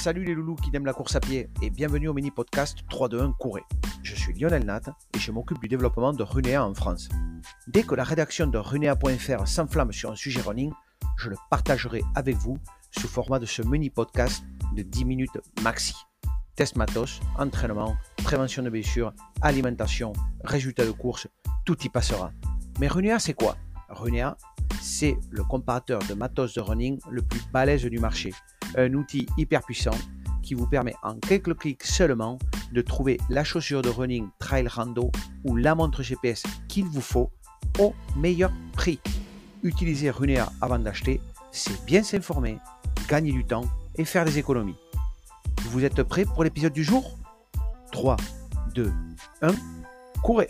Salut les loulous qui aiment la course à pied et bienvenue au mini podcast 3-2-1 Courez. Je suis Lionel Nat et je m'occupe du développement de Runea en France. Dès que la rédaction de runea.fr s'enflamme sur un sujet running, je le partagerai avec vous sous format de ce mini podcast de 10 minutes maxi. Test matos, entraînement, prévention de blessures, alimentation, résultats de course, tout y passera. Mais Runea c'est quoi? Runea, c'est le comparateur de matos de running le plus balèze du marché un outil hyper puissant qui vous permet en quelques clics seulement de trouver la chaussure de running trail rando ou la montre GPS qu'il vous faut au meilleur prix. Utilisez Runea avant d'acheter, c'est bien s'informer, gagner du temps et faire des économies. Vous êtes prêts pour l'épisode du jour? 3, 2, 1, courez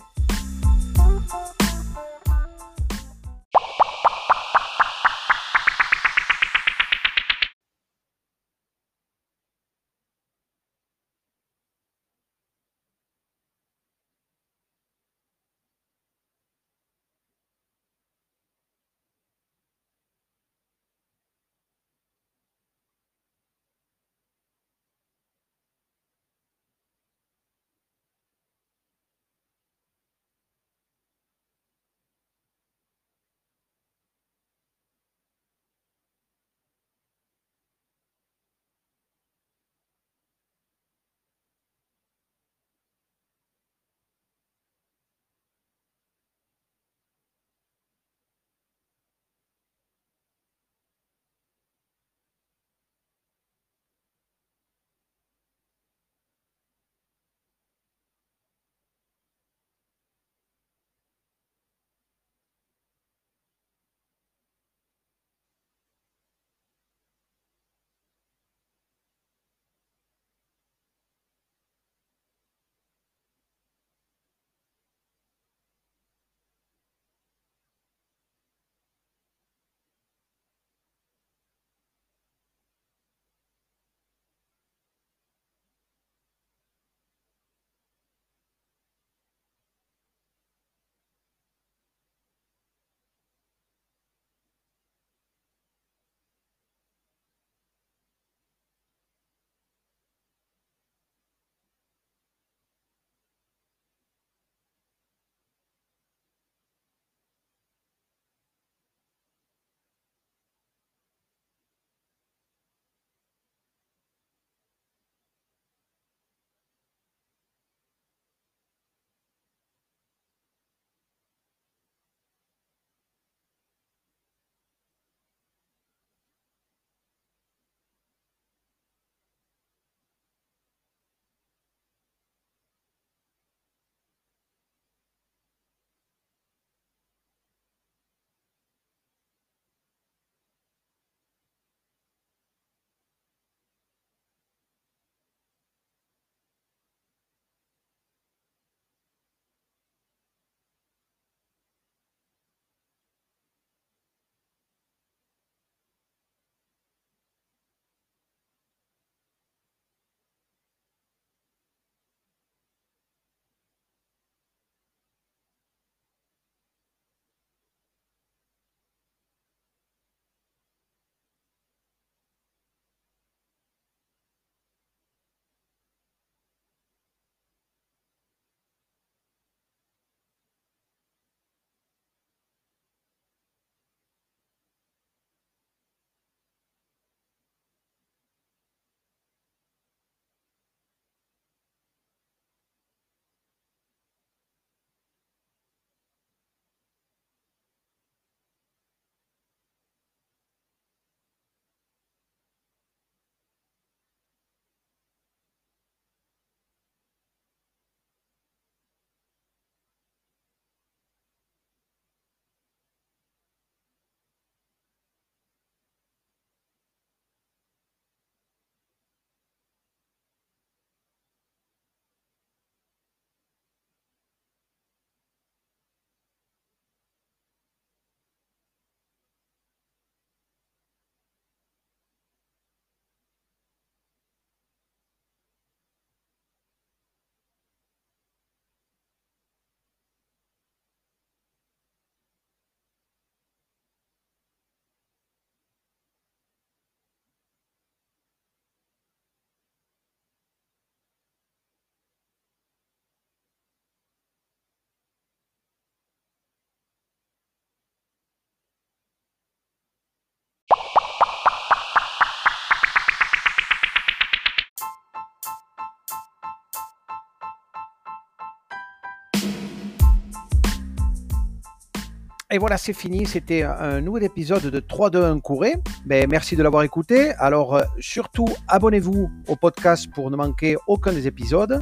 Et voilà, c'est fini. C'était un nouvel épisode de 3-2-1 Couré. Ben, merci de l'avoir écouté. Alors, euh, surtout, abonnez-vous au podcast pour ne manquer aucun des épisodes.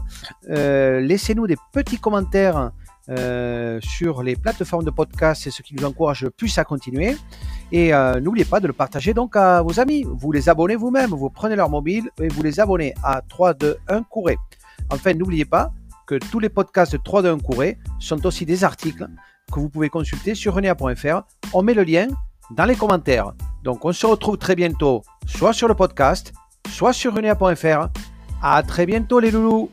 Euh, laissez-nous des petits commentaires euh, sur les plateformes de podcast. C'est ce qui nous encourage le plus à continuer. Et n'oubliez pas de le partager donc à vos amis. Vous les abonnez vous-même. Vous prenez leur mobile et vous les abonnez à 3-2-1 Couré. Enfin, n'oubliez pas que tous les podcasts de 3-2-1 Couré sont aussi des articles que vous pouvez consulter sur renea.fr. On met le lien dans les commentaires. Donc on se retrouve très bientôt, soit sur le podcast, soit sur renea.fr. À très bientôt les loulous